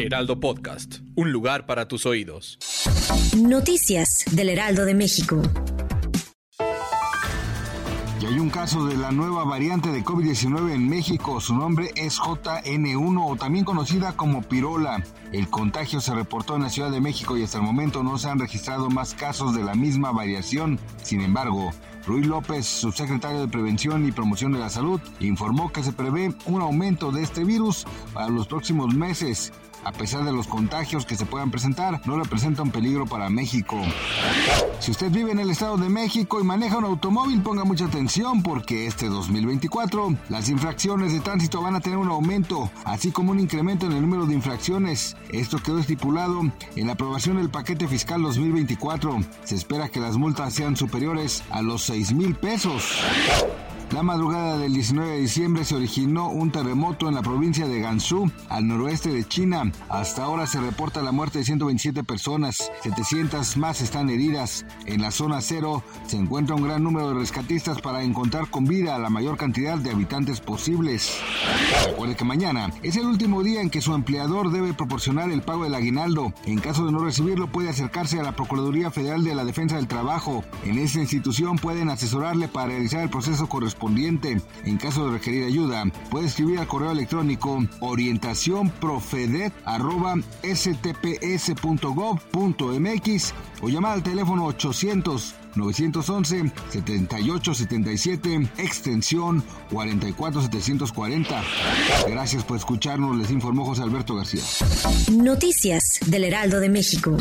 Heraldo Podcast, un lugar para tus oídos. Noticias del Heraldo de México. Y hay un caso de la nueva variante de COVID-19 en México. Su nombre es JN1 o también conocida como pirola. El contagio se reportó en la Ciudad de México y hasta el momento no se han registrado más casos de la misma variación. Sin embargo, Ruy López, subsecretario de Prevención y Promoción de la Salud, informó que se prevé un aumento de este virus para los próximos meses a pesar de los contagios que se puedan presentar, no representa un peligro para México. Si usted vive en el Estado de México y maneja un automóvil, ponga mucha atención porque este 2024 las infracciones de tránsito van a tener un aumento, así como un incremento en el número de infracciones. Esto quedó estipulado en la aprobación del paquete fiscal 2024. Se espera que las multas sean superiores a los 6 mil pesos. La madrugada del 19 de diciembre se originó un terremoto en la provincia de Gansu, al noroeste de China. Hasta ahora se reporta la muerte de 127 personas, 700 más están heridas. En la zona cero se encuentra un gran número de rescatistas para encontrar con vida a la mayor cantidad de habitantes posibles. Recuerde que mañana es el último día en que su empleador debe proporcionar el pago del aguinaldo. En caso de no recibirlo puede acercarse a la Procuraduría Federal de la Defensa del Trabajo. En esta institución pueden asesorarle para realizar el proceso correspondiente en caso de requerir ayuda, puede escribir al correo electrónico orientaciónprofedet.stps.gov.mx o llamar al teléfono 800 911 7877 extensión 44740. Gracias por escucharnos, les informó José Alberto García. Noticias del Heraldo de México.